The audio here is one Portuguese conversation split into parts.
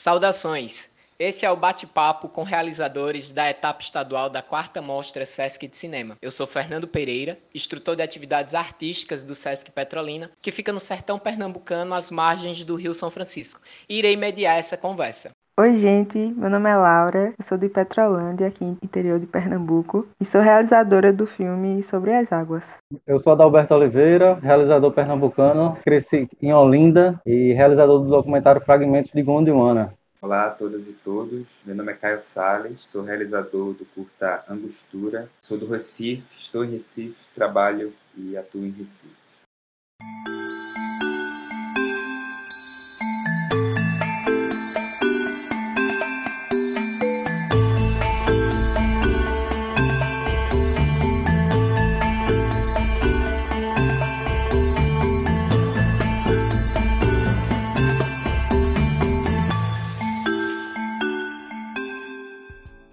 Saudações! Esse é o bate-papo com realizadores da etapa estadual da quarta mostra Sesc de Cinema. Eu sou Fernando Pereira, instrutor de atividades artísticas do Sesc Petrolina, que fica no sertão pernambucano às margens do Rio São Francisco. E irei mediar essa conversa. Oi, gente. Meu nome é Laura. Eu sou de Petrolândia, aqui no interior de Pernambuco, e sou realizadora do filme Sobre as Águas. Eu sou Adalberto Oliveira, realizador pernambucano, cresci em Olinda e realizador do documentário Fragmentos de Gondwana. Olá a todas e todos, meu nome é Caio Sales, sou realizador do curta Angostura, sou do Recife, estou em Recife, trabalho e atuo em Recife.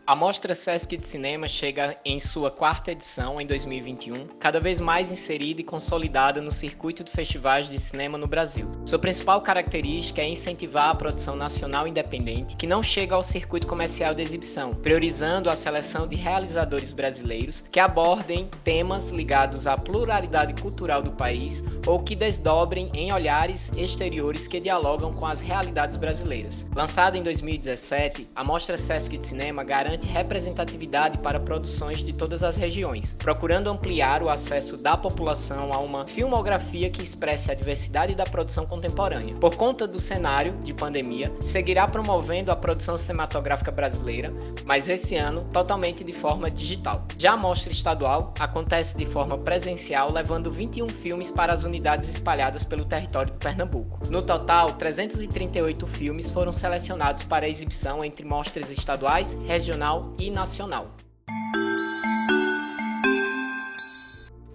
A Mostra Sesc de Cinema chega em sua quarta edição em 2021, cada vez mais inserida e consolidada no circuito de festivais de cinema no Brasil. Sua principal característica é incentivar a produção nacional independente, que não chega ao circuito comercial de exibição, priorizando a seleção de realizadores brasileiros que abordem temas ligados à pluralidade cultural do país ou que desdobrem em olhares exteriores que dialogam com as realidades brasileiras. Lançada em 2017, a Mostra Sesc de Cinema garante garante representatividade para produções de todas as regiões, procurando ampliar o acesso da população a uma filmografia que expresse a diversidade da produção contemporânea. Por conta do cenário de pandemia, seguirá promovendo a produção cinematográfica brasileira, mas esse ano totalmente de forma digital. Já a mostra estadual acontece de forma presencial, levando 21 filmes para as unidades espalhadas pelo território de Pernambuco. No total, 338 filmes foram selecionados para exibição entre mostras estaduais, regionais regional e nacional.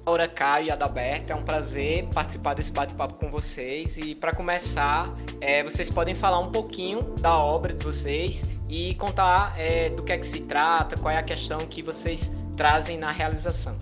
Laura, Caio e Adalberto, é um prazer participar desse bate-papo com vocês. E para começar, é, vocês podem falar um pouquinho da obra de vocês e contar é, do que é que se trata, qual é a questão que vocês trazem na realização.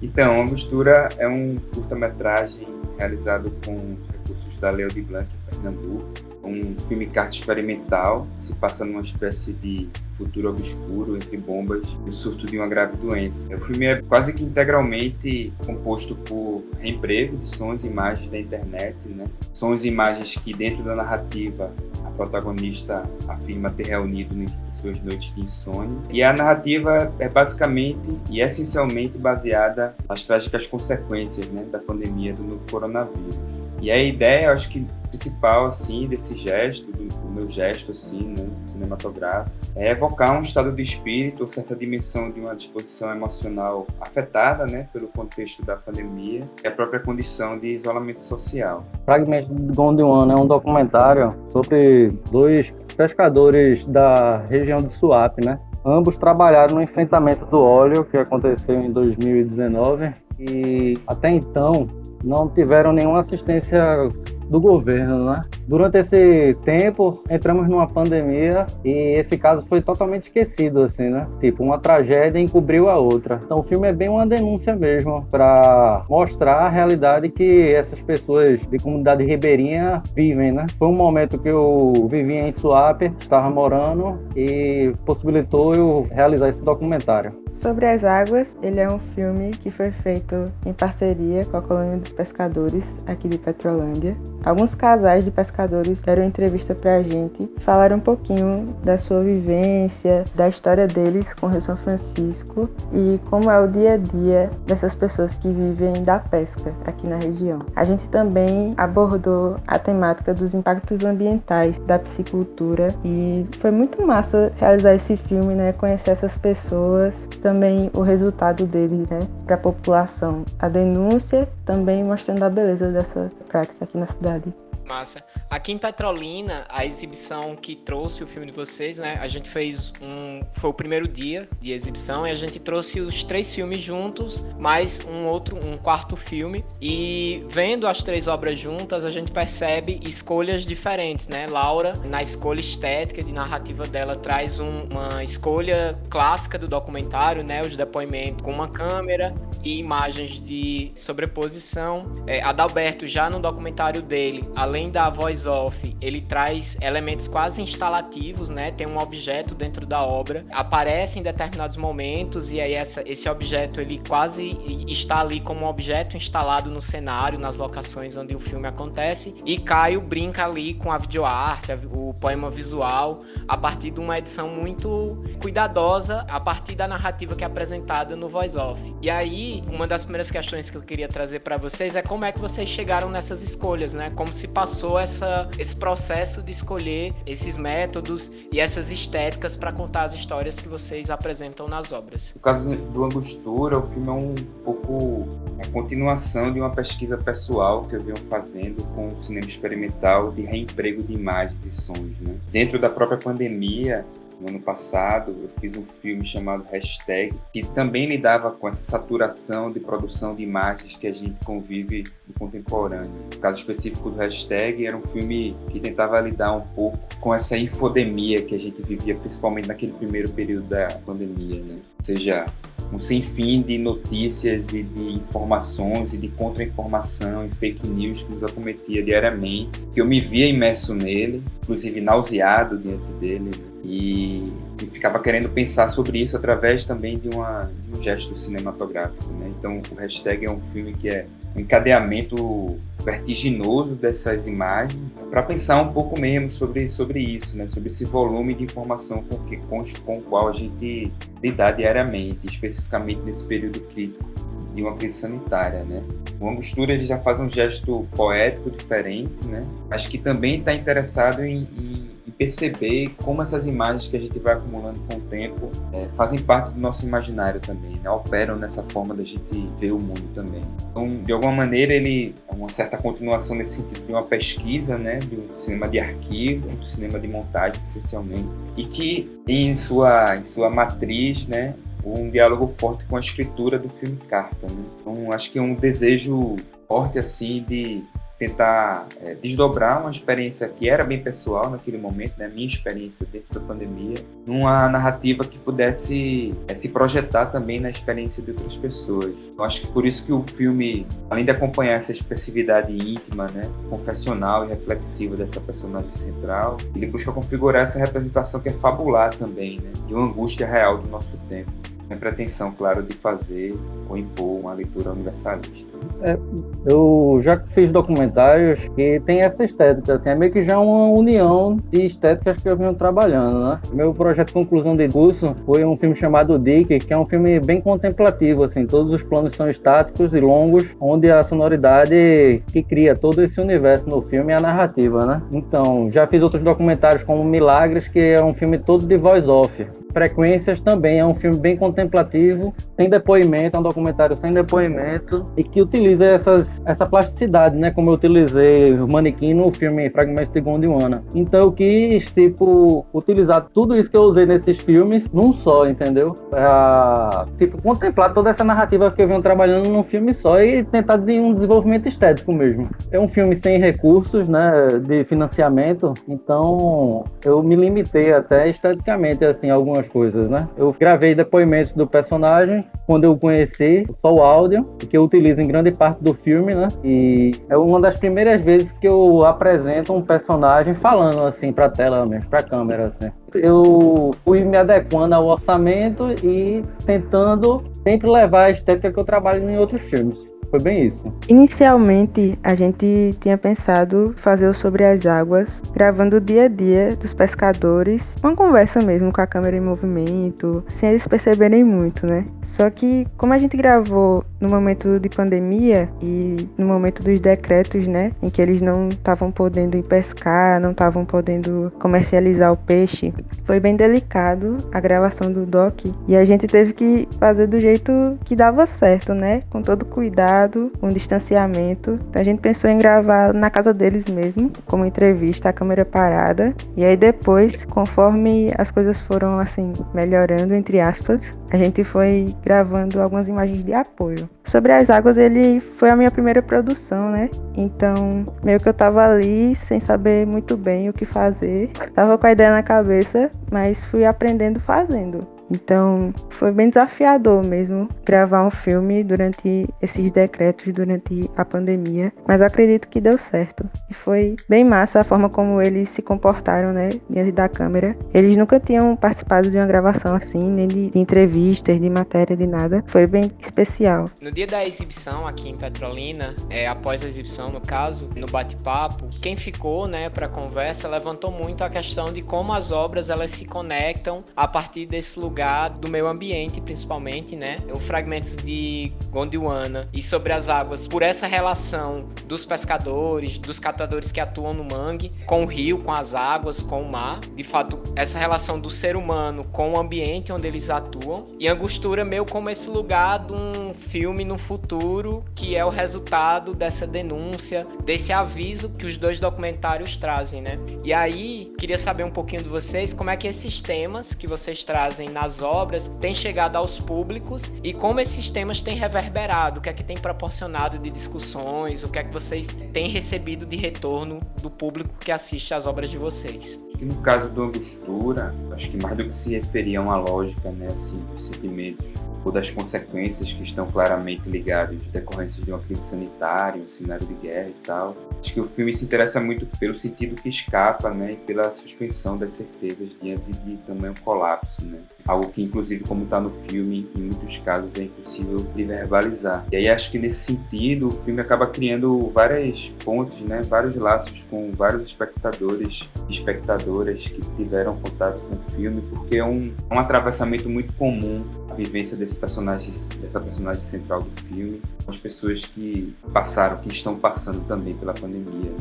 Então, Angostura é um curta-metragem realizado com recursos da Leo de Blanc, Pernambuco um filme carte experimental, se passa numa espécie de futuro obscuro entre bombas e o surto de uma grave doença. O filme é quase que integralmente composto por reemprego de sons e imagens da internet, né? Sons e imagens que dentro da narrativa a protagonista afirma ter reunido em suas noites de insônia. E a narrativa é basicamente e essencialmente baseada nas trágicas consequências né, da pandemia do novo coronavírus. E a ideia, acho que principal assim desse gesto, do, do meu gesto assim, né, cinematográfico, é evocar um estado de espírito, ou certa dimensão de uma disposição emocional afetada, né, pelo contexto da pandemia e a própria condição de isolamento social. Fragmento de Gondwana é um documentário sobre dois pescadores da região de Suape, né? Ambos trabalharam no enfrentamento do óleo que aconteceu em 2019 e até então não tiveram nenhuma assistência do governo, né? Durante esse tempo, entramos numa pandemia e esse caso foi totalmente esquecido, assim, né? Tipo, uma tragédia encobriu a outra. Então, o filme é bem uma denúncia mesmo, para mostrar a realidade que essas pessoas de comunidade ribeirinha vivem, né? Foi um momento que eu vivia em Suape, estava morando e possibilitou eu realizar esse documentário. Sobre as Águas, ele é um filme que foi feito em parceria com a Colônia dos Pescadores aqui de Petrolândia. Alguns casais de pescadores deram entrevista pra gente, falaram um pouquinho da sua vivência, da história deles com o Rio São Francisco e como é o dia a dia dessas pessoas que vivem da pesca aqui na região. A gente também abordou a temática dos impactos ambientais da piscicultura e foi muito massa realizar esse filme, né, conhecer essas pessoas também o resultado dele né, para a população. A denúncia também mostrando a beleza dessa prática aqui na cidade. Massa. Aqui em Petrolina, a exibição que trouxe o filme de vocês, né? A gente fez um. Foi o primeiro dia de exibição e a gente trouxe os três filmes juntos, mais um outro, um quarto filme. E vendo as três obras juntas, a gente percebe escolhas diferentes, né? Laura, na escolha estética de narrativa dela, traz um, uma escolha clássica do documentário, né? Os depoimentos com uma câmera e imagens de sobreposição. É, Adalberto, já no documentário dele, além além da voice off, ele traz elementos quase instalativos, né? Tem um objeto dentro da obra, aparece em determinados momentos e aí essa, esse objeto ele quase está ali como um objeto instalado no cenário, nas locações onde o filme acontece. E Caio brinca ali com a videoarte, o poema visual, a partir de uma edição muito cuidadosa, a partir da narrativa que é apresentada no voice off. E aí, uma das primeiras questões que eu queria trazer para vocês é como é que vocês chegaram nessas escolhas, né? Como se passou essa, esse processo de escolher esses métodos e essas estéticas para contar as histórias que vocês apresentam nas obras. No caso do Angostura, o filme é um pouco a continuação de uma pesquisa pessoal que eu venho fazendo com o cinema experimental de reemprego de imagens e sons. Né? Dentro da própria pandemia, no ano passado, eu fiz um filme chamado Hashtag, que também lidava com essa saturação de produção de imagens que a gente convive no contemporâneo. No caso específico do Hashtag, era um filme que tentava lidar um pouco com essa infodemia que a gente vivia, principalmente naquele primeiro período da pandemia, né? Ou seja, um sem fim de notícias e de informações e de contra-informação e fake news que nos acometia diariamente, que eu me via imerso nele, inclusive nauseado diante dele, né? E, e, ficava querendo pensar sobre isso através também de, uma, de um gesto cinematográfico. Né? Então, o hashtag é um filme que é um encadeamento vertiginoso dessas imagens para pensar um pouco mesmo sobre, sobre isso, né? sobre esse volume de informação com, que, com, com o qual a gente lidar diariamente, especificamente nesse período crítico de uma crise sanitária, né? O Angostura ele já faz um gesto poético diferente, né? Mas que também está interessado em, em perceber como essas imagens que a gente vai acumulando com o tempo é, fazem parte do nosso imaginário também, né? operam nessa forma da gente ver o mundo também. Então, de alguma maneira, ele é uma certa continuação nesse sentido de uma pesquisa, né, de um cinema de arquivo, do cinema de montagem, essencialmente, e que em sua, em sua matriz, né, um diálogo forte com a escritura do filme Carta. Né? Então, acho que é um desejo forte assim de tentar é, desdobrar uma experiência que era bem pessoal naquele momento, né, minha experiência dentro da pandemia, numa narrativa que pudesse é, se projetar também na experiência de outras pessoas. Eu acho que por isso que o filme, além de acompanhar essa expressividade íntima, né, confessional e reflexiva dessa personagem central, ele busca configurar essa representação que é fabular também, né, de uma angústia real do nosso tempo. Sem pretensão, claro, de fazer ou impor uma leitura universalista. É, eu já fiz documentários que tem essa estética, assim, é meio que já uma união de estéticas que eu venho trabalhando, né? Meu projeto de conclusão de curso foi um filme chamado Dick, que é um filme bem contemplativo, assim, todos os planos são estáticos e longos, onde a sonoridade que cria todo esse universo no filme é a narrativa, né? Então, já fiz outros documentários como Milagres, que é um filme todo de voice off. Frequências também é um filme bem contemplativo, sem depoimento, é um documentário sem depoimento e que utiliza essas, essa plasticidade, né? Como eu utilizei o manequim no filme Fragmentos de Gondwana. Então eu quis, tipo, utilizar tudo isso que eu usei nesses filmes num só, entendeu? Pra, tipo, contemplar toda essa narrativa que eu venho trabalhando num filme só e tentar um desenvolvimento estético mesmo. É um filme sem recursos, né? De financiamento, então eu me limitei até esteticamente, assim, algumas coisas, né? Eu gravei depoimentos do personagem quando eu conheci, só o áudio, que eu utilizo em grande parte do filme, né? E é uma das primeiras vezes que eu apresento um personagem falando assim para a tela mesmo, para a câmera assim. Eu fui me adequando ao orçamento e tentando sempre levar a estética que eu trabalho em outros filmes. Foi bem isso. Inicialmente, a gente tinha pensado fazer o Sobre as Águas, gravando o dia a dia dos pescadores, uma conversa mesmo com a câmera em movimento, sem eles perceberem muito, né? Só que, como a gente gravou no momento de pandemia e no momento dos decretos, né, em que eles não estavam podendo ir pescar, não estavam podendo comercializar o peixe, foi bem delicado a gravação do doc e a gente teve que fazer do jeito que dava certo, né, com todo cuidado um distanciamento. Então a gente pensou em gravar na casa deles mesmo, como entrevista, a câmera parada. E aí depois, conforme as coisas foram assim melhorando entre aspas, a gente foi gravando algumas imagens de apoio. Sobre as águas, ele foi a minha primeira produção, né? Então, meio que eu tava ali sem saber muito bem o que fazer. Tava com a ideia na cabeça, mas fui aprendendo fazendo. Então foi bem desafiador mesmo gravar um filme durante esses decretos, durante a pandemia, mas acredito que deu certo. E foi bem massa a forma como eles se comportaram, né, diante da câmera. Eles nunca tinham participado de uma gravação assim, nem de, de entrevistas, de matéria, de nada. Foi bem especial. No dia da exibição aqui em Petrolina, é, após a exibição no caso, no bate-papo, quem ficou, né, para conversa levantou muito a questão de como as obras elas se conectam a partir desse lugar do meio ambiente, principalmente, né? O fragmentos de Gondwana e sobre as águas, por essa relação dos pescadores, dos catadores que atuam no mangue, com o rio, com as águas, com o mar. De fato, essa relação do ser humano com o ambiente onde eles atuam. E Angostura meio como esse lugar de um filme no futuro que é o resultado dessa denúncia, desse aviso que os dois documentários trazem, né? E aí, queria saber um pouquinho de vocês como é que esses temas que vocês trazem nas obras têm chegado aos públicos e como esses temas têm reverberado, o que é que tem proporcionado de discussões, o que é que vocês têm recebido de retorno do público que assiste às obras de vocês. No caso do Angostura, acho que mais do que se referia a uma lógica, né, assim, dos sentimentos ou das consequências que estão claramente ligadas decorrências de uma crise sanitária, um cenário de guerra e tal. Acho que o filme se interessa muito pelo sentido que escapa, né, e pela suspensão das certezas diante de tamanho colapso, né. Algo que, inclusive, como está no filme, em muitos casos é impossível de verbalizar. E aí acho que nesse sentido o filme acaba criando várias pontes, né, vários laços com vários espectadores e que tiveram contato com o filme, porque é um, é um atravessamento muito comum a vivência desse personagem, dessa personagem central do filme, com as pessoas que passaram, que estão passando também pela pandemia.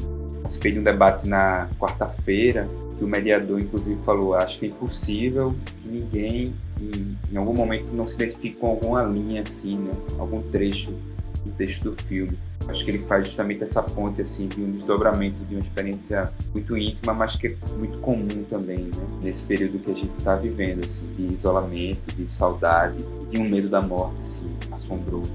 Participei de um debate na quarta-feira que o mediador, inclusive, falou: acho que é impossível que ninguém, em, em algum momento, não se identifique com alguma linha assim, né? algum trecho do texto do filme. Acho que ele faz justamente essa ponte assim de um desdobramento de uma experiência muito íntima, mas que é muito comum também, né? nesse período que a gente está vivendo, assim, de isolamento, de saudade, de um medo da morte, assim, assombroso.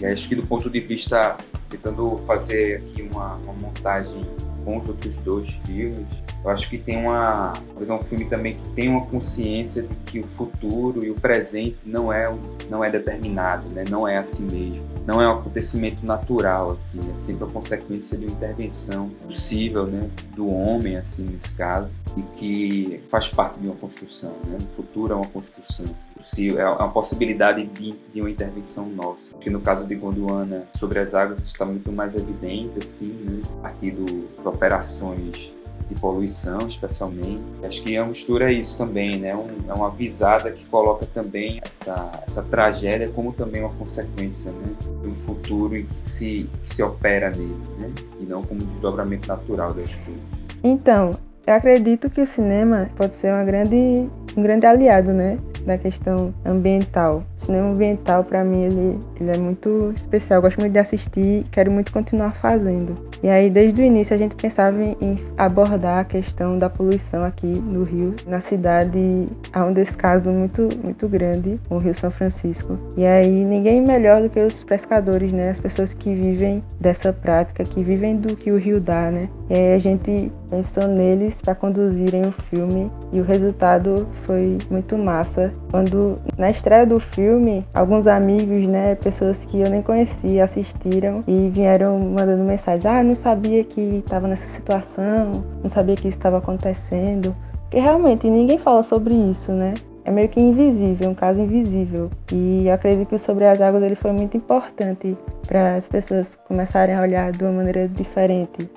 E acho que do ponto de vista, tentando fazer aqui uma, uma montagem com os dois filmes, eu acho que tem uma, é um filme também que tem uma consciência de que o futuro e o presente não é não é determinado, né? Não é assim mesmo. Não é um acontecimento natural assim, é sempre a consequência de uma intervenção possível, né, do homem assim nesse caso, e que faz parte de uma construção, né? O futuro é uma construção possível, é uma possibilidade de, de uma intervenção nossa. Que no caso de Gondwana sobre as águas está muito mais evidente assim, né? A partir das operações de poluição, especialmente. Acho que a mistura é isso também, né? Um, é uma visada que coloca também essa, essa tragédia como também uma consequência, né? De um futuro em que se, que se opera nele, né? E não como um desdobramento natural das coisas. Então, eu acredito que o cinema pode ser uma grande, um grande aliado, né? Da questão ambiental. O cinema ambiental, para mim, ele, ele é muito especial. Eu gosto muito de assistir quero muito continuar fazendo. E aí, desde o início, a gente pensava em abordar a questão da poluição aqui no Rio, na cidade há um descaso muito, muito grande, o Rio São Francisco. E aí, ninguém melhor do que os pescadores, né? As pessoas que vivem dessa prática, que vivem do que o rio dá, né? E aí, a gente pensou neles para conduzirem o filme e o resultado foi muito massa. Quando, na estreia do filme, alguns amigos, né? Pessoas que eu nem conhecia assistiram e vieram mandando mensagens: ah, não sabia que estava nessa situação, não sabia que isso estava acontecendo. Porque realmente ninguém fala sobre isso, né? É meio que invisível, um caso invisível. E eu acredito que o Sobre as Águas ele foi muito importante para as pessoas começarem a olhar de uma maneira diferente.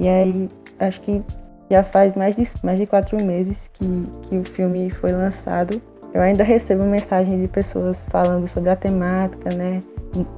E aí, acho que já faz mais de, mais de quatro meses que, que o filme foi lançado. Eu ainda recebo mensagens de pessoas falando sobre a temática, né?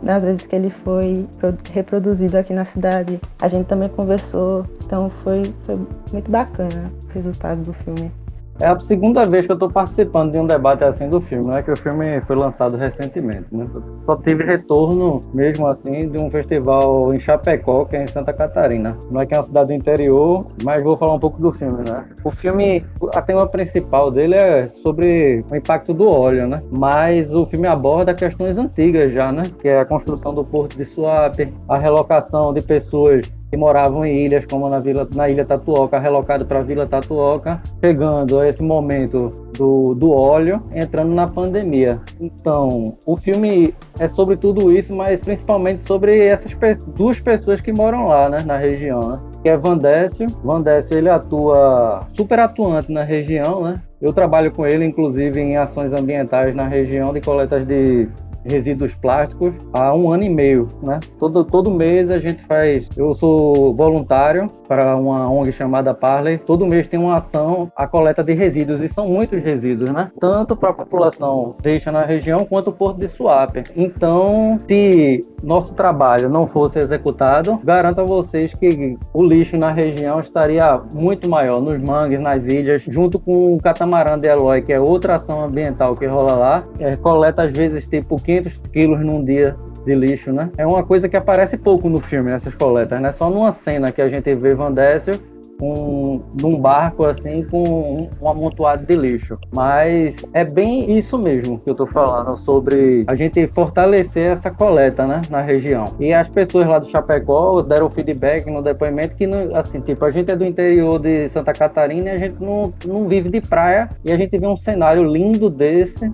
nas vezes que ele foi reproduzido aqui na cidade, a gente também conversou, então foi, foi muito bacana o resultado do filme. É a segunda vez que eu estou participando de um debate assim do filme, né? Que o filme foi lançado recentemente, né? Só tive retorno, mesmo assim, de um festival em Chapecó, que é em Santa Catarina. Não é que é uma cidade do interior, mas vou falar um pouco do filme, né? O filme, a tema principal dele é sobre o impacto do óleo, né? Mas o filme aborda questões antigas já, né? Que é a construção do porto de Suape, a relocação de pessoas que moravam em ilhas como na, vila, na ilha Tatuoca, relocado para a Vila Tatuoca, chegando a esse momento do, do óleo entrando na pandemia. Então, o filme é sobre tudo isso, mas principalmente sobre essas duas pessoas que moram lá, né, na região, né? Que é Vandécio. Vandécio, ele atua super atuante na região, né? Eu trabalho com ele, inclusive, em ações ambientais na região de coletas de resíduos plásticos há um ano e meio, né? Todo, todo mês a gente faz. Eu sou voluntário para uma ONG chamada Parley. Todo mês tem uma ação a coleta de resíduos e são muitos resíduos, né? Tanto para a população deixa na região quanto o porto de Suape. Então, se nosso trabalho não fosse executado, garanto a vocês que o lixo na região estaria muito maior nos mangues, nas ilhas, junto com o catamarã de Eloy, que é outra ação ambiental que rola lá. É, coleta às vezes tipo 500 quilos num dia de lixo, né? É uma coisa que aparece pouco no filme, essas coletas, né? Só numa cena que a gente vê Van Décio com, num barco assim com um, um, amontoado de lixo. Mas é bem isso mesmo que eu tô falando sobre a gente fortalecer essa coleta, né, na região. E as pessoas lá do Chapecó deram feedback no depoimento que assim, tipo, a gente é do interior de Santa Catarina e a gente não, não vive de praia e a gente vê um cenário lindo desse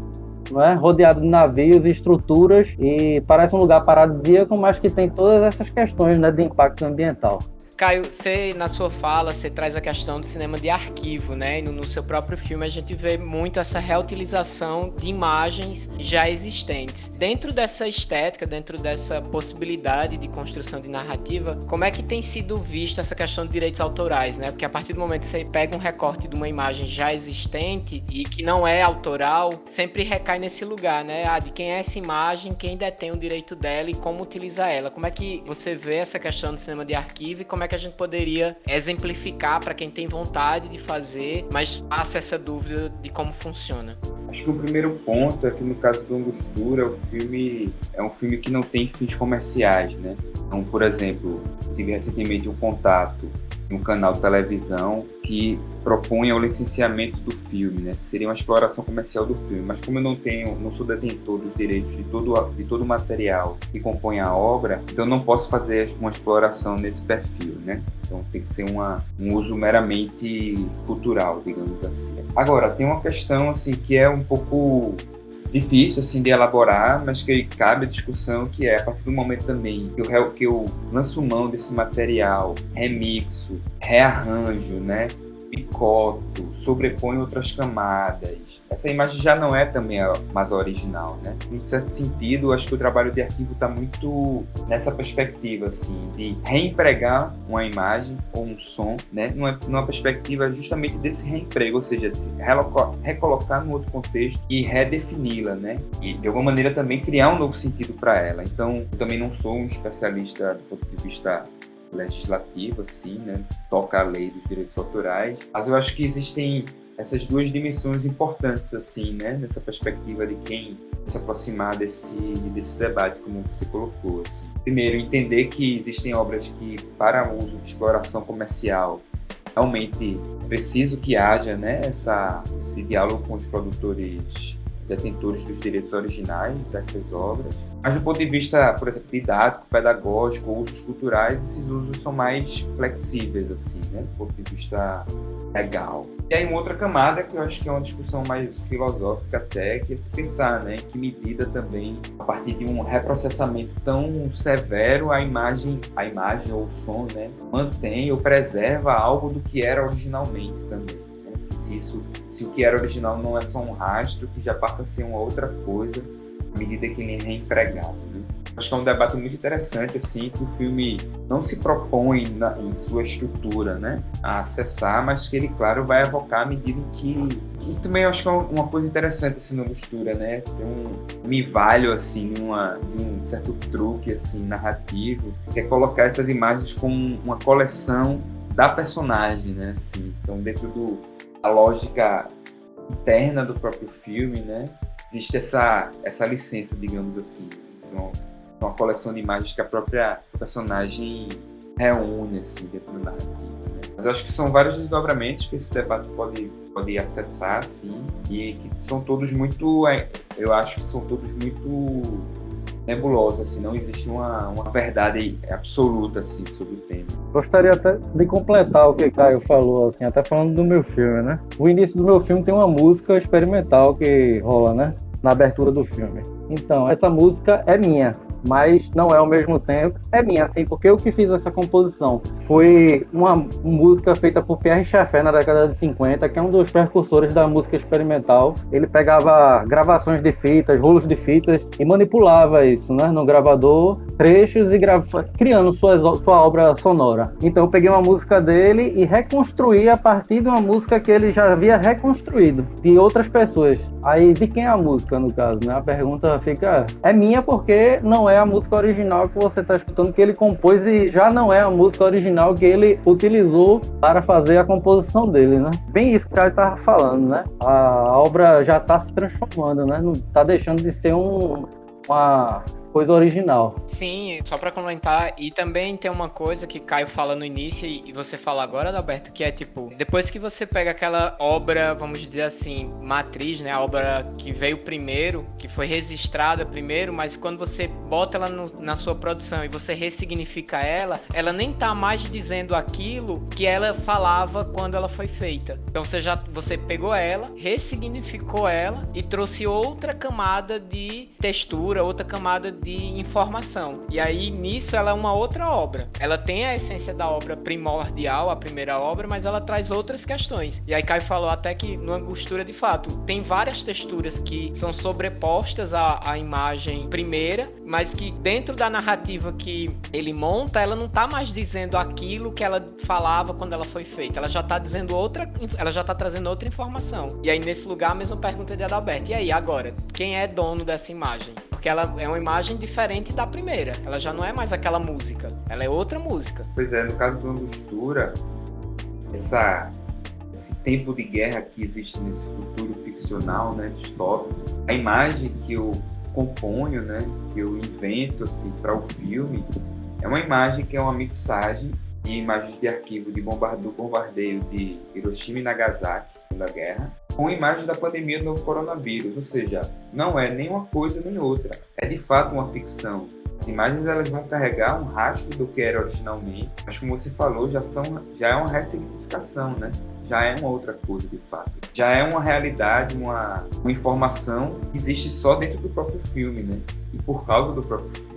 é? rodeado de navios e estruturas e parece um lugar paradisíaco, mas que tem todas essas questões né, de impacto ambiental. Caio, você na sua fala, você traz a questão do cinema de arquivo, né? No, no, seu próprio filme a gente vê muito essa reutilização de imagens já existentes. Dentro dessa estética, dentro dessa possibilidade de construção de narrativa, como é que tem sido vista essa questão de direitos autorais, né? Porque a partir do momento que você pega um recorte de uma imagem já existente e que não é autoral, sempre recai nesse lugar, né? Ah, de quem é essa imagem, quem detém o direito dela e como utilizar ela. Como é que você vê essa questão do cinema de arquivo e como é que a gente poderia exemplificar para quem tem vontade de fazer, mas passa essa dúvida de como funciona? Acho que o primeiro ponto é que no caso do Angostura, o filme é um filme que não tem fins comerciais, né? Então, por exemplo, tive recentemente um contato um canal televisão que propunha o licenciamento do filme, né? Que seria uma exploração comercial do filme. Mas como eu não tenho, não sou detentor dos direitos de todo, de todo o material que compõe a obra, então não posso fazer uma exploração nesse perfil, né? Então tem que ser uma, um uso meramente cultural, digamos assim. Agora, tem uma questão assim que é um pouco difícil assim de elaborar, mas que cabe a discussão que é a partir do momento também que eu, que eu lanço mão desse material, remixo, rearranjo, né? Picoto, sobrepõe outras camadas. Essa imagem já não é também a mais original, né? Em certo sentido, acho que o trabalho de arquivo está muito nessa perspectiva, assim, de reempregar uma imagem ou um som, né? Numa, numa perspectiva justamente desse reemprego, ou seja, de recolocar no outro contexto e redefini-la, né? E de alguma maneira também criar um novo sentido para ela. Então, eu também não sou um especialista do ponto de vista legislativo, assim, né? Toca a lei dos direitos autorais. Mas eu acho que existem essas duas dimensões importantes, assim, né? Nessa perspectiva de quem se aproximar desse, desse debate, como você colocou, assim. Primeiro, entender que existem obras que, para uso de exploração comercial, realmente é preciso que haja, né? Essa, esse diálogo com os produtores detentores dos direitos originais dessas obras. Mas do ponto de vista, por exemplo, didático, pedagógico, usos culturais, esses usos são mais flexíveis, assim, né? Do ponto de vista legal. E aí uma outra camada que eu acho que é uma discussão mais filosófica até, que é se pensar, né? Em que medida também, a partir de um reprocessamento tão severo, a imagem, a imagem ou o som, né? Mantém ou preserva algo do que era originalmente também se, isso, se o que era original não é só um rastro, que já passa a ser uma outra coisa à medida que ele é reempregado. Né? Acho que é um debate muito interessante, assim, que o filme não se propõe na, em sua estrutura, né, a acessar, mas que ele, claro, vai evocar à medida que... E também acho que é uma coisa interessante, assim, na mistura, né, tem um me valho, assim, uma, de um certo truque, assim, narrativo, que é colocar essas imagens como uma coleção da personagem, né, assim, então dentro do a lógica interna do próprio filme, né? Existe essa, essa licença, digamos assim. São uma coleção de imagens que a própria personagem reúne, assim, dentro da narrativa. Né? Mas eu acho que são vários desdobramentos que esse debate pode, pode acessar, assim, e que são todos muito, é, eu acho que são todos muito nebulosa, assim, não existe uma, uma verdade absoluta assim sobre o tema. Gostaria até de completar o que Caio falou, assim, até falando do meu filme, né? O início do meu filme tem uma música experimental que rola, né? Na abertura do filme. Então, essa música é minha mas não é ao mesmo tempo. É minha, assim, porque eu que fiz essa composição foi uma música feita por Pierre Schaeffer na década de 50, que é um dos precursores da música experimental. Ele pegava gravações de fitas, rolos de fitas e manipulava isso, né, no gravador, trechos e criando suas, sua obra sonora. Então eu peguei uma música dele e reconstruí a partir de uma música que ele já havia reconstruído de outras pessoas. Aí de quem é a música no caso, né? A pergunta fica é minha porque não é a música original que você está escutando, que ele compôs e já não é a música original que ele utilizou para fazer a composição dele, né? Bem isso que o cara estava falando, né? A obra já está se transformando, né? Não está deixando de ser um, uma coisa original. Sim, só para comentar, e também tem uma coisa que Caio fala no início e você fala agora, Alberto, que é tipo, depois que você pega aquela obra, vamos dizer assim, matriz, né, a obra que veio primeiro, que foi registrada primeiro, mas quando você bota ela no, na sua produção e você ressignifica ela, ela nem tá mais dizendo aquilo que ela falava quando ela foi feita. Então você já você pegou ela, ressignificou ela e trouxe outra camada de textura, outra camada de informação. E aí nisso ela é uma outra obra. Ela tem a essência da obra primordial, a primeira obra, mas ela traz outras questões. E aí Caio falou até que no Angostura de fato tem várias texturas que são sobrepostas à, à imagem primeira, mas que dentro da narrativa que ele monta, ela não tá mais dizendo aquilo que ela falava quando ela foi feita. Ela já tá dizendo outra, ela já tá trazendo outra informação. E aí nesse lugar a mesma pergunta de Adalberto. E aí agora, quem é dono dessa imagem? Porque ela é uma imagem diferente da primeira. Ela já não é mais aquela música, ela é outra música. Pois é, no caso do Angostura, essa, esse tempo de guerra que existe nesse futuro ficcional, né, distópico, a imagem que eu componho, né, que eu invento assim, para o filme, é uma imagem que é uma mixagem de imagens de arquivo de bombardeio, bombardeio de Hiroshima e Nagasaki, da guerra, com imagens da pandemia do novo coronavírus, ou seja, não é nem uma coisa nem outra, é de fato uma ficção. As imagens elas vão carregar um rastro do que era originalmente, mas como você falou, já são já é uma ressignificação, né? Já é uma outra coisa de fato. Já é uma realidade, uma, uma informação que existe só dentro do próprio filme, né? E por causa do próprio filme.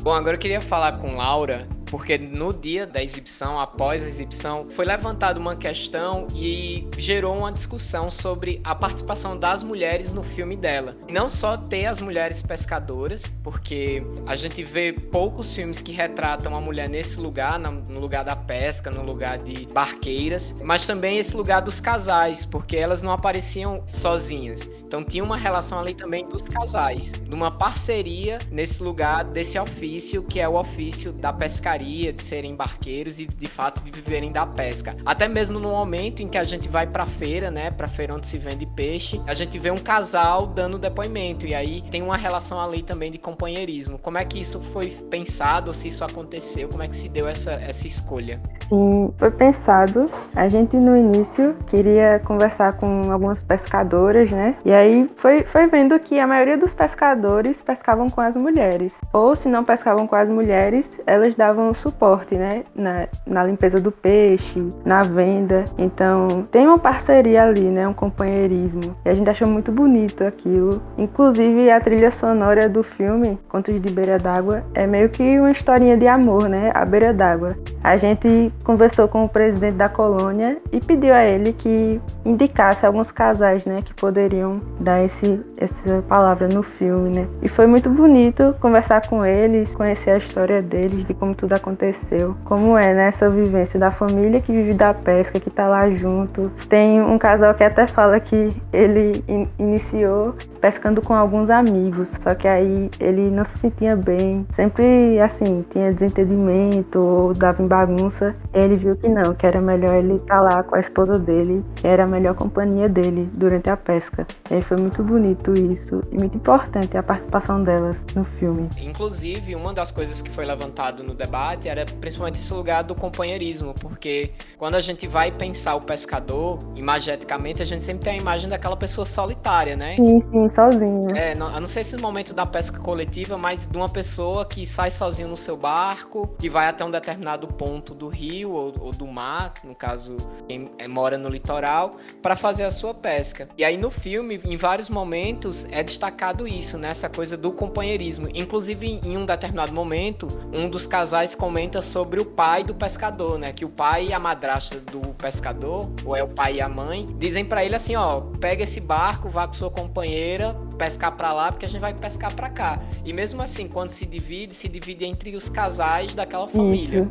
Bom, agora eu queria falar com Laura porque no dia da exibição, após a exibição, foi levantada uma questão e gerou uma discussão sobre a participação das mulheres no filme dela. Não só ter as mulheres pescadoras, porque a gente vê poucos filmes que retratam a mulher nesse lugar, no lugar da pesca, no lugar de barqueiras, mas também esse lugar dos casais, porque elas não apareciam sozinhas. Então tinha uma relação ali também dos casais, numa parceria nesse lugar desse ofício que é o ofício da pescaria, de serem barqueiros e de fato de viverem da pesca. Até mesmo no momento em que a gente vai para feira, né, para feira onde se vende peixe, a gente vê um casal dando depoimento e aí tem uma relação ali também de companheirismo. Como é que isso foi pensado, se isso aconteceu, como é que se deu essa essa escolha? Sim, foi pensado. A gente no início queria conversar com algumas pescadoras, né? E foi, foi vendo que a maioria dos pescadores pescavam com as mulheres. Ou se não pescavam com as mulheres, elas davam suporte, né? Na, na limpeza do peixe, na venda. Então tem uma parceria ali, né? Um companheirismo. E a gente achou muito bonito aquilo. Inclusive a trilha sonora do filme, Contos de Beira d'Água, é meio que uma historinha de amor, né? A beira d'água. A gente conversou com o presidente da colônia e pediu a ele que indicasse alguns casais, né? Que poderiam dar esse, essa palavra no filme, né? E foi muito bonito conversar com eles, conhecer a história deles, de como tudo aconteceu, como é né, essa vivência da família que vive da pesca, que tá lá junto. Tem um casal que até fala que ele in iniciou pescando com alguns amigos, só que aí ele não se sentia bem, sempre assim, tinha desentendimento ou dava em bagunça. Ele viu que não, que era melhor ele estar tá lá com a esposa dele, que era a melhor companhia dele durante a pesca. E foi muito bonito isso e muito importante a participação delas no filme. Inclusive, uma das coisas que foi levantado no debate era principalmente esse lugar do companheirismo, porque quando a gente vai pensar o pescador, imageticamente, a gente sempre tem a imagem daquela pessoa solitária, né? Sim, sim, sozinho. É, não, eu não sei se no momento da pesca coletiva, mas de uma pessoa que sai sozinho no seu barco, que vai até um determinado ponto do rio ou, ou do mar, no caso, quem é, mora no litoral, para fazer a sua pesca. E aí no filme, em vários momentos, é destacado isso, né? Essa coisa do companheirismo. Inclusive, em um determinado momento, um dos casais comenta sobre o pai do pescador, né? Que o pai e a madrasta do pescador, ou é o pai e a mãe, dizem para ele assim, ó, pega esse barco, vá com sua companheira, pescar para lá, porque a gente vai pescar para cá. E mesmo assim, quando se divide, se divide entre os casais daquela família. Isso.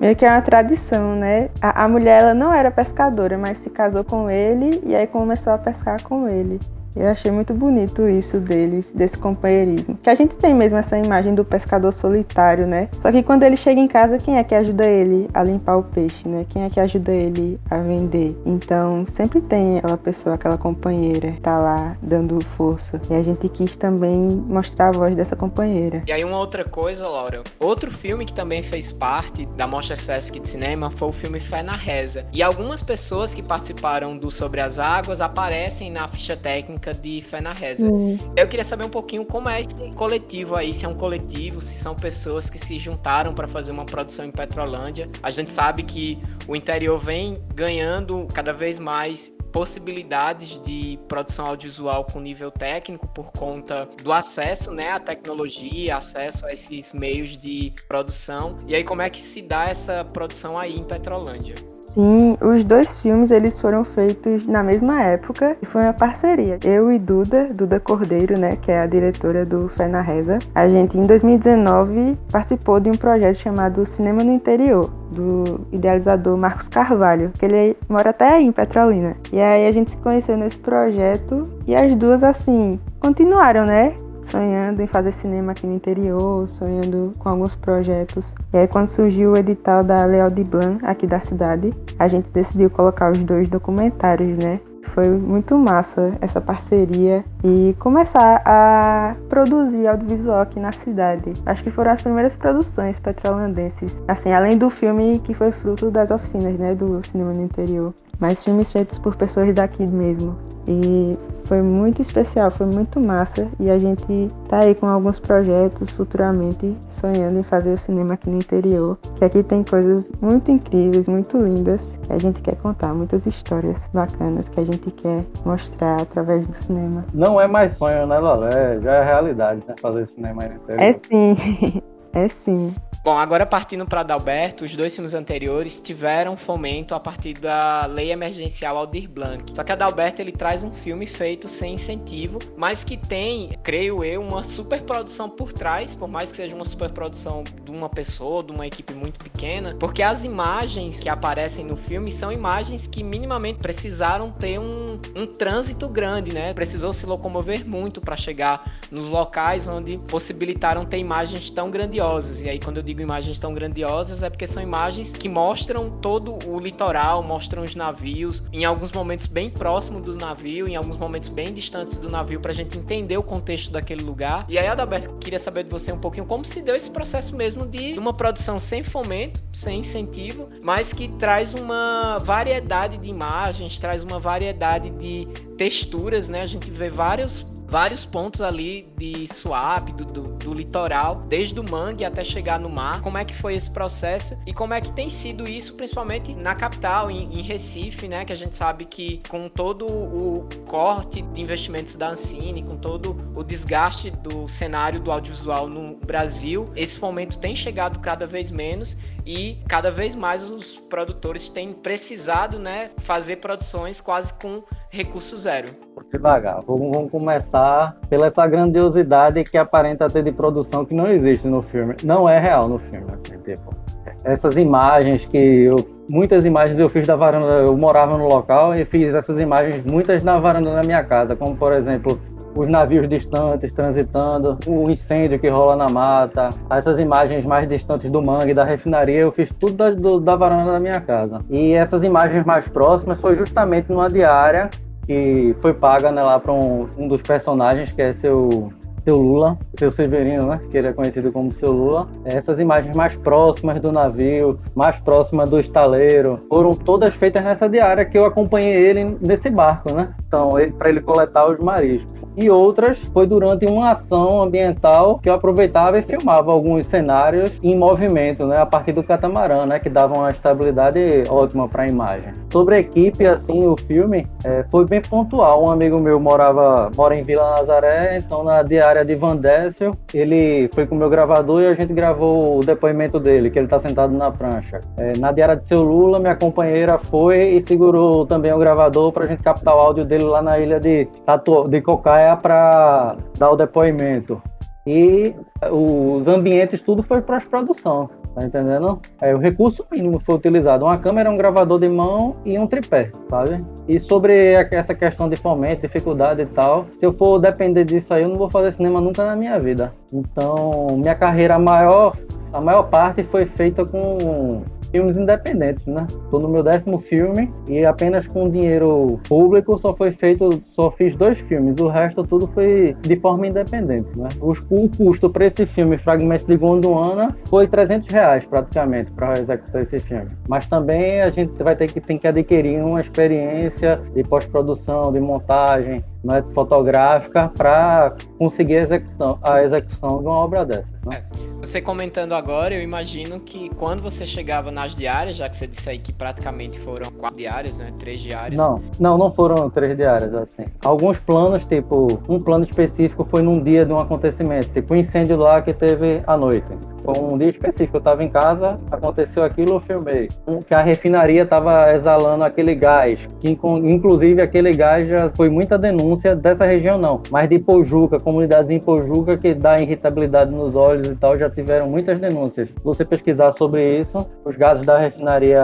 Meio que é uma tradição, né? A, a mulher ela não era pescadora, mas se casou com ele e aí começou a pescar com ele. Eu achei muito bonito isso deles, desse companheirismo. Que a gente tem mesmo essa imagem do pescador solitário, né? Só que quando ele chega em casa, quem é que ajuda ele a limpar o peixe, né? Quem é que ajuda ele a vender? Então, sempre tem aquela pessoa, aquela companheira, que tá lá dando força. E a gente quis também mostrar a voz dessa companheira. E aí, uma outra coisa, Laura. Outro filme que também fez parte da Mostra Sesc de Cinema foi o filme Fé na Reza. E algumas pessoas que participaram do Sobre as Águas aparecem na ficha técnica de Fé na Reza. Hum. Eu queria saber um pouquinho como é esse coletivo aí, se é um coletivo, se são pessoas que se juntaram para fazer uma produção em Petrolândia. A gente sabe que o interior vem ganhando cada vez mais possibilidades de produção audiovisual com nível técnico por conta do acesso né, à tecnologia, acesso a esses meios de produção. E aí, como é que se dá essa produção aí em Petrolândia? Sim, os dois filmes eles foram feitos na mesma época e foi uma parceria. Eu e Duda, Duda Cordeiro, né, que é a diretora do Fé na Reza, a gente em 2019 participou de um projeto chamado Cinema no Interior, do idealizador Marcos Carvalho, que ele mora até aí em Petrolina. E aí a gente se conheceu nesse projeto e as duas assim continuaram, né? Sonhando em fazer cinema aqui no interior, sonhando com alguns projetos. E aí quando surgiu o edital da Leal de Blanc aqui da cidade, a gente decidiu colocar os dois documentários, né? Foi muito massa essa parceria e começar a produzir audiovisual aqui na cidade. Acho que foram as primeiras produções petrolandenses. Assim, além do filme que foi fruto das oficinas, né, do cinema no interior. Mas filmes feitos por pessoas daqui mesmo. E foi muito especial, foi muito massa e a gente tá aí com alguns projetos futuramente sonhando em fazer o cinema aqui no interior, que aqui tem coisas muito incríveis, muito lindas que a gente quer contar, muitas histórias bacanas que a gente quer mostrar através do cinema. Não é mais sonho, né, Lolé? Já é realidade, né? Fazer cinema aí no interior. É sim. É sim. Bom, agora partindo para Adalberto, os dois filmes anteriores tiveram fomento a partir da Lei Emergencial Aldir Blanc. Só que Adalberto ele traz um filme feito sem incentivo, mas que tem, creio eu, uma superprodução por trás, por mais que seja uma superprodução de uma pessoa, de uma equipe muito pequena, porque as imagens que aparecem no filme são imagens que minimamente precisaram ter um, um trânsito grande, né? Precisou se locomover muito para chegar nos locais onde possibilitaram ter imagens tão grandiosas. E aí quando eu digo digo imagens tão grandiosas é porque são imagens que mostram todo o litoral, mostram os navios, em alguns momentos bem próximo do navio, em alguns momentos bem distantes do navio, para a gente entender o contexto daquele lugar. E aí, Adalberto, queria saber de você um pouquinho como se deu esse processo mesmo de uma produção sem fomento, sem incentivo, mas que traz uma variedade de imagens, traz uma variedade de texturas, né? A gente vê vários vários pontos ali de swap, do, do, do, litoral, desde o mangue até chegar no mar. Como é que foi esse processo e como é que tem sido isso, principalmente na capital, em, em Recife, né? Que a gente sabe que com todo o corte de investimentos da Ancine, com todo o desgaste do cenário do audiovisual no Brasil, esse fomento tem chegado cada vez menos e cada vez mais os produtores têm precisado, né, fazer produções quase com recurso zero. Devagar, vamos, vamos começar pela essa grandiosidade que aparenta ter de produção que não existe no filme, não é real no filme, assim, tipo, essas imagens que eu, muitas imagens eu fiz da varanda, eu morava no local e fiz essas imagens muitas na varanda da minha casa, como por exemplo os navios distantes transitando, o incêndio que rola na mata, essas imagens mais distantes do mangue, da refinaria, eu fiz tudo da, do, da varanda da minha casa. E essas imagens mais próximas foi justamente numa diária que foi paga né, lá para um, um dos personagens, que é seu Seu Lula, seu Severino, né? Que ele é conhecido como Seu Lula. Essas imagens mais próximas do navio, mais próximas do estaleiro, foram todas feitas nessa diária que eu acompanhei ele nesse barco, né? Então, para ele coletar os mariscos. E outras foi durante uma ação ambiental que eu aproveitava e filmava alguns cenários em movimento, né? A partir do catamarã, né? Que dava uma estabilidade ótima para a imagem. Sobre a equipe, assim, o filme é, foi bem pontual. Um amigo meu morava mora em Vila Nazaré, então na diária de Van Dessel, ele foi com o meu gravador e a gente gravou o depoimento dele, que ele está sentado na prancha. É, na diária de seu Lula, minha companheira foi e segurou também o gravador para a gente captar o áudio dele lá na ilha de, Tatu, de Cocaia para dar o depoimento. E os ambientes, tudo foi pós-produção. Tá entendendo? É, o recurso mínimo foi utilizado: uma câmera, um gravador de mão e um tripé, sabe? E sobre essa questão de fomento, dificuldade e tal, se eu for depender disso aí, eu não vou fazer cinema nunca na minha vida. Então, minha carreira maior, a maior parte foi feita com filmes independentes, né? Tô no meu décimo filme e apenas com dinheiro público só foi feito, só fiz dois filmes. O resto tudo foi de forma independente, né? O, custo para esse filme, Fragmentos de Gondwana, foi 300 reais praticamente para executar esse filme. Mas também a gente vai ter que, tem que adquirir uma experiência de pós-produção, de montagem, né, fotográfica para conseguir a execução, a execução de uma obra dessa. Né? É. Você comentando agora, eu imagino que quando você chegava nas diárias, já que você disse aí que praticamente foram quatro diárias, né? Três diárias. Não, não, não foram três diárias, assim. Alguns planos, tipo, um plano específico foi num dia de um acontecimento, tipo um incêndio lá que teve à noite. Foi um dia específico, eu estava em casa, aconteceu aquilo, eu filmei. Que a refinaria estava exalando aquele gás, que inclusive aquele gás já foi muita denúncia dessa região não, mas de Pojuca, comunidades em Pojuca que dá irritabilidade nos olhos e tal, já tiveram muitas denúncias. Você pesquisar sobre isso, os gases da refinaria,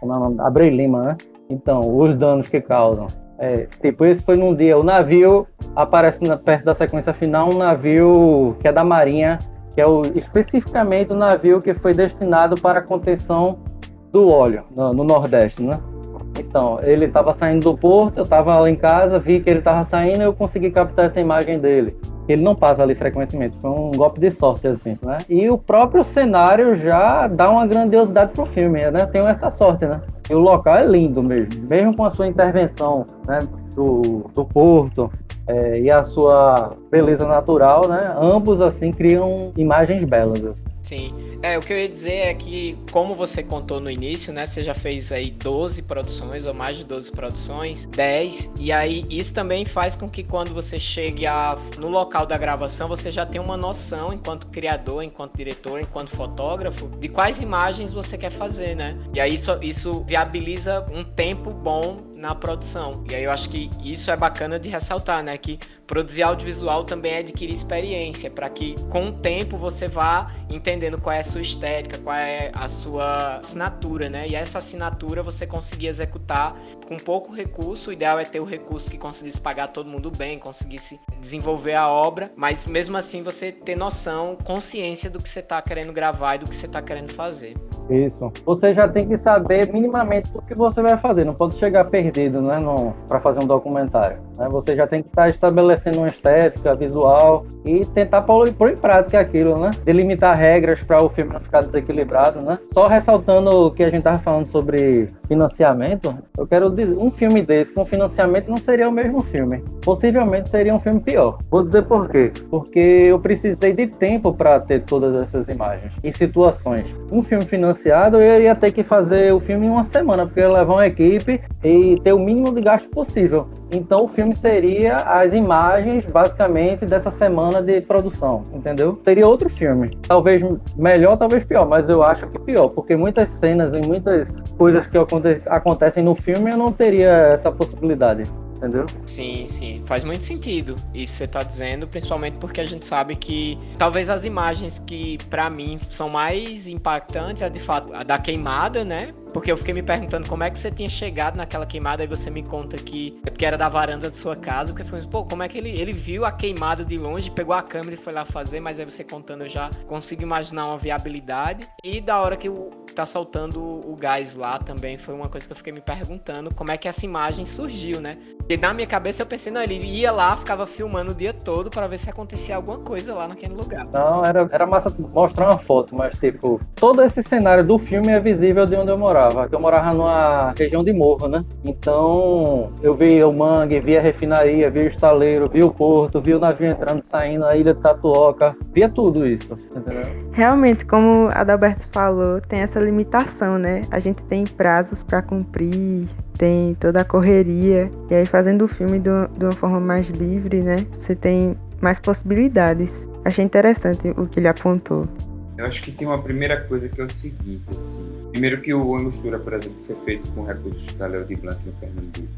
como é o nome? Abreu Lima, né? Então, os danos que causam. É, tipo, esse foi num dia, o navio aparece na, perto da sequência final, um navio que é da Marinha, que é o, especificamente o navio que foi destinado para a contenção do óleo no, no Nordeste, né? Então, ele estava saindo do porto, eu estava lá em casa, vi que ele estava saindo e eu consegui captar essa imagem dele. Ele não passa ali frequentemente, foi um golpe de sorte, assim, né? E o próprio cenário já dá uma grandiosidade pro filme, né? Tenho essa sorte, né? E o local é lindo mesmo, mesmo com a sua intervenção, né? Do, do porto, é, e a sua beleza natural, né? Ambos assim criam imagens belas. Assim. Sim. É, o que eu ia dizer é que, como você contou no início, né? Você já fez aí 12 produções, ou mais de 12 produções, 10. E aí, isso também faz com que quando você chegue a, no local da gravação, você já tenha uma noção, enquanto criador, enquanto diretor, enquanto fotógrafo, de quais imagens você quer fazer, né? E aí, isso, isso viabiliza um tempo bom na produção. E aí, eu acho que isso é bacana de ressaltar, né? Que produzir audiovisual também é adquirir experiência, para que com o tempo você vá entendendo qual é sua estética, qual é a sua assinatura, né? E essa assinatura você conseguir executar com pouco recurso. O ideal é ter o recurso que conseguisse pagar todo mundo bem, conseguisse desenvolver a obra, mas mesmo assim você ter noção, consciência do que você está querendo gravar e do que você está querendo fazer. Isso. Você já tem que saber minimamente o que você vai fazer. Não pode chegar perdido, né, para fazer um documentário. Né? Você já tem que estar tá estabelecendo uma estética visual e tentar pôr, em prática aquilo, né? Delimitar regras para o filme não ficar desequilibrado, né? Só ressaltando o que a gente estava falando sobre financiamento, eu quero um filme desse com financiamento não seria o mesmo filme. Possivelmente seria um filme pior. Vou dizer por quê. Porque eu precisei de tempo para ter todas essas imagens e situações. Um filme financiado, eu ia ter que fazer o filme em uma semana, porque eu ia levar uma equipe e ter o mínimo de gasto possível. Então o filme seria as imagens, basicamente, dessa semana de produção, entendeu? Seria outro filme. Talvez melhor, talvez pior, mas eu acho que pior, porque muitas cenas e muitas coisas que acontecem no filme eu não teria essa possibilidade entendeu? Sim, sim. Faz muito sentido isso que você tá dizendo, principalmente porque a gente sabe que talvez as imagens que para mim são mais impactantes é de fato a da queimada, né? Porque eu fiquei me perguntando como é que você tinha chegado naquela queimada e você me conta que é porque era da varanda de sua casa, porque foi, pô, como é que ele, ele viu a queimada de longe, pegou a câmera e foi lá fazer, mas aí você contando eu já consigo imaginar uma viabilidade. E da hora que o, tá soltando o gás lá também foi uma coisa que eu fiquei me perguntando, como é que essa imagem surgiu, né? E na minha cabeça eu pensei, não, ele ia lá, ficava filmando o dia todo para ver se acontecia alguma coisa lá naquele lugar. Não, era, era massa mostrar uma foto, mas tipo, todo esse cenário do filme é visível de onde eu morava. Eu morava numa região de morro, né? Então eu vi o mangue, vi a refinaria, vi o estaleiro, vi o porto, vi o navio entrando, saindo, a ilha de Tatuoca, via tudo isso, entendeu? Realmente, como Adalberto falou, tem essa limitação, né? A gente tem prazos para cumprir, tem toda a correria. E aí, fazendo o filme de uma forma mais livre, né? Você tem mais possibilidades. Achei interessante o que ele apontou. Eu acho que tem uma primeira coisa que é o seguinte, assim. Primeiro que o Angostura, por exemplo, foi feito com recursos da Leo de Blanc no Pernambuco.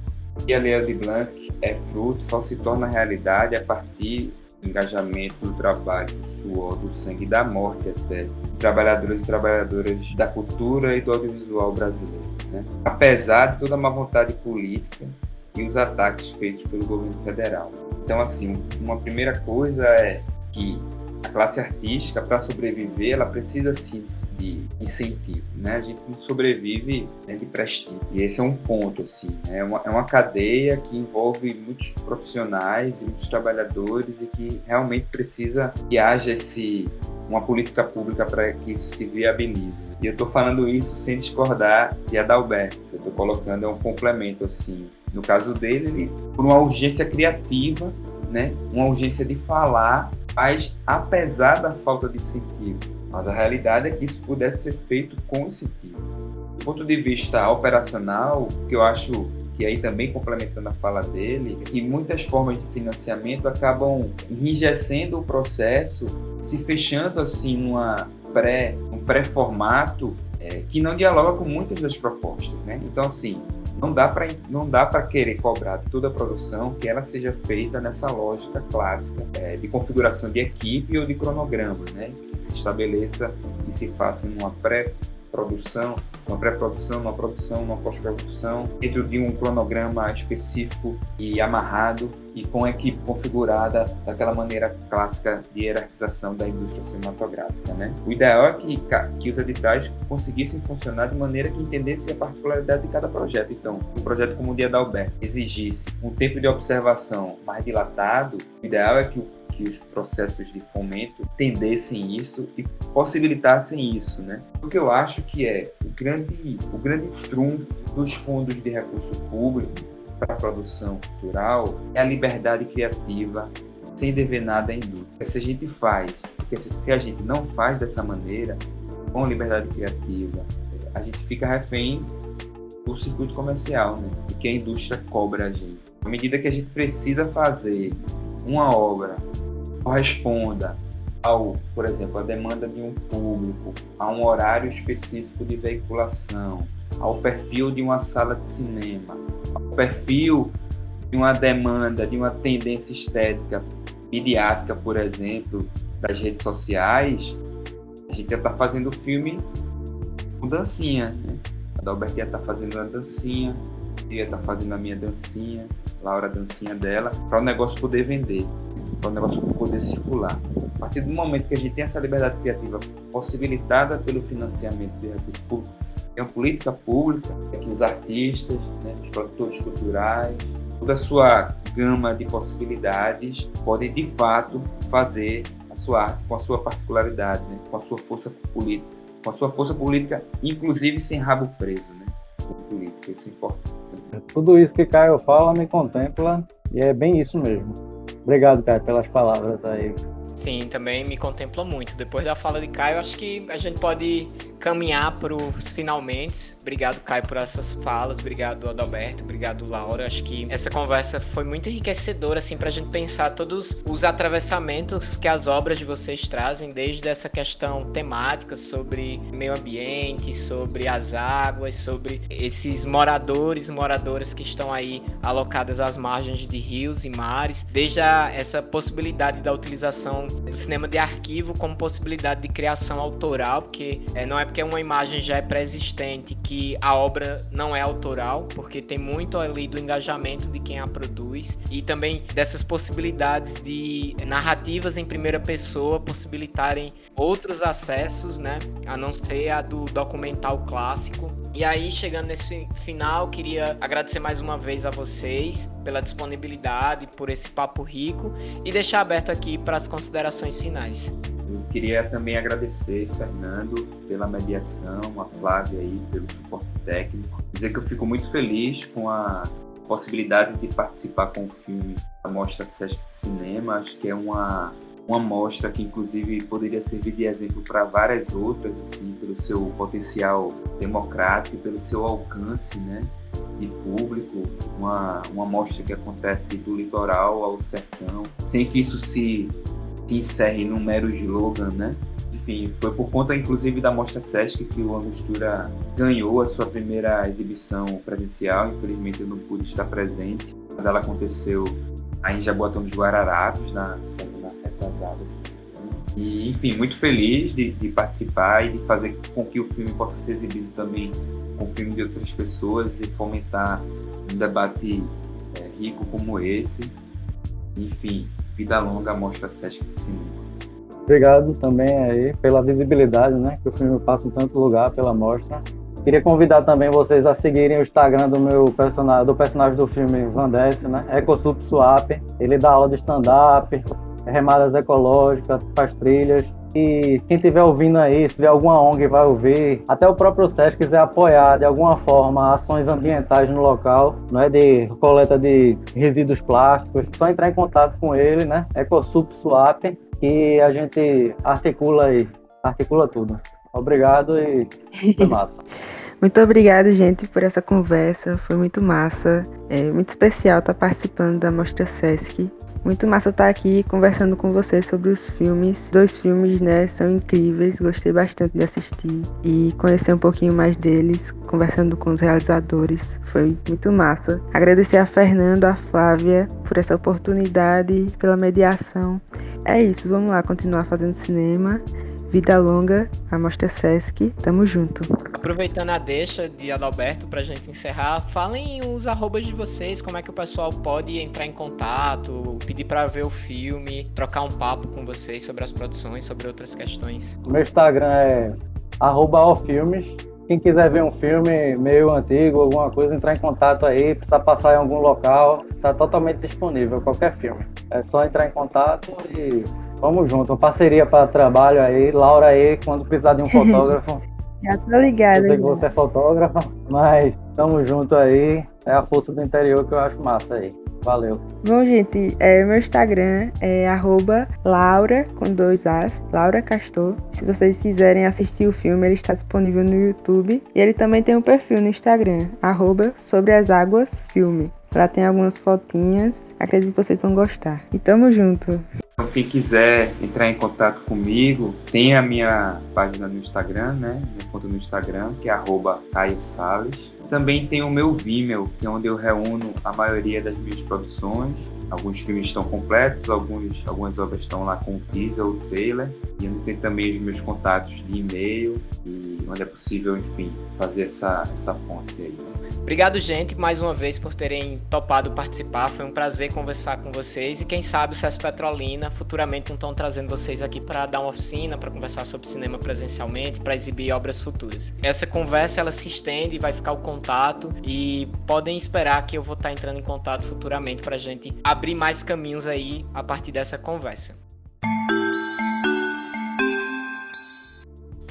E a Leo de Blanc é fruto, só se torna realidade a partir engajamento, do trabalho, do suor, do sangue, da morte até, trabalhadores e trabalhadoras da cultura e do audiovisual brasileiro. Né? Apesar de toda a má vontade política e os ataques feitos pelo governo federal. Então, assim, uma primeira coisa é que a classe artística, para sobreviver, ela precisa sim de incentivo, né? A gente não sobrevive né, de prestígio. E esse é um ponto, assim, né? é, uma, é uma cadeia que envolve muitos profissionais e muitos trabalhadores e que realmente precisa que haja esse, uma política pública para que isso se viabilize. E eu estou falando isso sem discordar de Adalberto. Eu estou colocando é um complemento, assim. No caso dele, ele, por uma urgência criativa, né? uma urgência de falar, mas apesar da falta de sentido mas a realidade é que isso pudesse ser feito com sentido. Do ponto de vista operacional, que eu acho que aí também complementando a fala dele, que muitas formas de financiamento acabam enrijecendo o processo, se fechando assim numa pré, um pré-formato é, que não dialoga com muitas das propostas, né? Então assim, não dá para não dá para querer cobrar toda a produção que ela seja feita nessa lógica clássica é, de configuração de equipe ou de cronograma, né? Que se estabeleça e se faça numa pré produção, uma pré-produção, uma produção, uma pós-produção, dentro de um cronograma específico e amarrado e com a equipe configurada daquela maneira clássica de hierarquização da indústria cinematográfica. Né? O ideal é que, que os editais conseguissem funcionar de maneira que entendesse a particularidade de cada projeto. Então, um projeto como o Dia da Alberto exigisse um tempo de observação mais dilatado, o ideal é que o que os processos de fomento tendessem isso e possibilitassem isso, né? O que eu acho que é o grande, o grande trunfo dos fundos de recurso público para a produção cultural é a liberdade criativa sem dever nada à indústria. Se a gente faz, porque se a gente não faz dessa maneira, com liberdade criativa, a gente fica refém do circuito comercial, né? Que a indústria cobra a gente. À medida que a gente precisa fazer uma obra corresponda ao, por exemplo, a demanda de um público, a um horário específico de veiculação, ao perfil de uma sala de cinema, ao perfil de uma demanda, de uma tendência estética midiática, por exemplo, das redes sociais, a gente ia estar tá fazendo o filme com dancinha, né? A Dalbert ia estar tá fazendo uma dancinha, eu ia estar tá fazendo a minha dancinha, Laura a dancinha dela, para o negócio poder vender para o negócio poder circular. A partir do momento que a gente tem essa liberdade criativa possibilitada pelo financiamento de recursos públicos, é uma política pública é que os artistas, né, os produtores culturais, toda a sua gama de possibilidades podem de fato fazer a sua arte com a sua particularidade, né, com a sua força política, com a sua força política, inclusive sem rabo preso, política, isso é importante. Tudo isso que Caio fala me contempla e é bem isso mesmo. Obrigado, cara, pelas palavras aí. Sim, também me contempla muito. Depois da fala de Caio, acho que a gente pode caminhar para os finalmente. Obrigado, Caio, por essas falas. Obrigado, Adalberto. Obrigado, Laura. Acho que essa conversa foi muito enriquecedora, assim, para a gente pensar todos os atravessamentos que as obras de vocês trazem, desde essa questão temática sobre meio ambiente, sobre as águas, sobre esses moradores moradoras que estão aí alocadas às margens de rios e mares, desde a, essa possibilidade da utilização do cinema de arquivo como possibilidade de criação autoral, porque é, não é porque uma imagem já é pré-existente que a obra não é autoral, porque tem muito ali do engajamento de quem a produz e também dessas possibilidades de narrativas em primeira pessoa possibilitarem outros acessos, né, a não ser a do documental clássico. E aí, chegando nesse final, queria agradecer mais uma vez a vocês pela disponibilidade, por esse papo rico e deixar aberto aqui para as considerações finais. Eu queria também agradecer, Fernando, pela mediação, a Flávia aí pelo suporte técnico. Dizer que eu fico muito feliz com a possibilidade de participar com o filme da Mostra Sesc de Cinema. Acho que é uma, uma mostra que, inclusive, poderia servir de exemplo para várias outras, assim, pelo seu potencial democrático, pelo seu alcance, né? de público, uma, uma mostra que acontece do litoral ao sertão, sem que isso se, se encerre num mero slogan, né? Enfim, foi por conta, inclusive, da Mostra Sesc que o Angostura ganhou a sua primeira exibição presencial. Infelizmente, eu não pude estar presente, mas ela aconteceu aí em Jaboatão dos Guararapes, na semana retrasada. E, enfim, muito feliz de, de participar e de fazer com que o filme possa ser exibido também com filme de outras pessoas e fomentar um debate é, rico como esse. Enfim, vida longa mostra Sesc de Cinema. Obrigado também aí pela visibilidade, né, que o filme passa em tanto lugar pela mostra. Queria convidar também vocês a seguirem o Instagram do meu personagem, do personagem do filme Van Décio, né? EcoSup Swap. Ele dá aula de stand-up, remadas ecológicas, faz trilhas. E quem estiver ouvindo aí, se tiver alguma ONG vai ouvir, até o próprio SESC quiser apoiar de alguma forma ações ambientais no local, não é de coleta de resíduos plásticos, só entrar em contato com ele, né? EcoSup Swap, e a gente articula aí, articula tudo. Obrigado e foi massa. Muito obrigada, gente, por essa conversa. Foi muito massa. É muito especial estar participando da Mostra Sesc. Muito massa estar aqui conversando com vocês sobre os filmes. Dois filmes, né, são incríveis, gostei bastante de assistir e conhecer um pouquinho mais deles, conversando com os realizadores. Foi muito massa. Agradecer a Fernando, a Flávia por essa oportunidade, pela mediação. É isso, vamos lá continuar fazendo cinema. Vida longa, a Mostra Sesc, tamo junto. Aproveitando a deixa de Adalberto pra gente encerrar, falem os arrobas de vocês, como é que o pessoal pode entrar em contato, pedir para ver o filme, trocar um papo com vocês sobre as produções, sobre outras questões. O meu Instagram é arroba filmes. Quem quiser ver um filme meio antigo, alguma coisa, entrar em contato aí, precisa passar em algum local, tá totalmente disponível, qualquer filme. É só entrar em contato e Vamos junto, uma parceria para trabalho aí. Laura aí, quando precisar de um fotógrafo. Já tô ligada. Eu sei que você é fotógrafa, mas estamos junto aí. É a força do interior que eu acho massa aí. Valeu. Bom, gente, é, meu Instagram é Laura, com dois As, Laura Castor. Se vocês quiserem assistir o filme, ele está disponível no YouTube. E ele também tem um perfil no Instagram, arroba Sobre as Águas Filme. Lá tem algumas fotinhas, acredito que vocês vão gostar. E tamo junto! Então, quem quiser entrar em contato comigo, tem a minha página no Instagram, né? Minha conta no Instagram, que é arroba. Também tem o meu Vimeo, que é onde eu reúno a maioria das minhas produções. Alguns filmes estão completos, alguns, algumas obras estão lá com o teaser ou trailer. E onde tem também os meus contatos de e-mail e onde é possível, enfim, fazer essa, essa ponte aí. Obrigado, gente, mais uma vez por terem topado participar. Foi um prazer conversar com vocês. E quem sabe o SES Petrolina futuramente estão trazendo vocês aqui para dar uma oficina, para conversar sobre cinema presencialmente, para exibir obras futuras. Essa conversa ela se estende, vai ficar o contato e podem esperar que eu vou estar entrando em contato futuramente para a gente abrir mais caminhos aí a partir dessa conversa.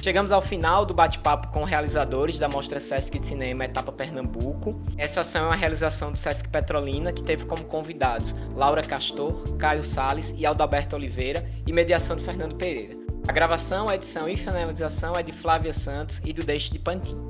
Chegamos ao final do bate-papo com realizadores da Mostra Sesc de Cinema Etapa Pernambuco. Essa ação é uma realização do Sesc Petrolina, que teve como convidados Laura Castor, Caio Sales e Aldoberto Oliveira, e mediação de Fernando Pereira. A gravação, a edição e finalização é de Flávia Santos e do Deixe de Pantin.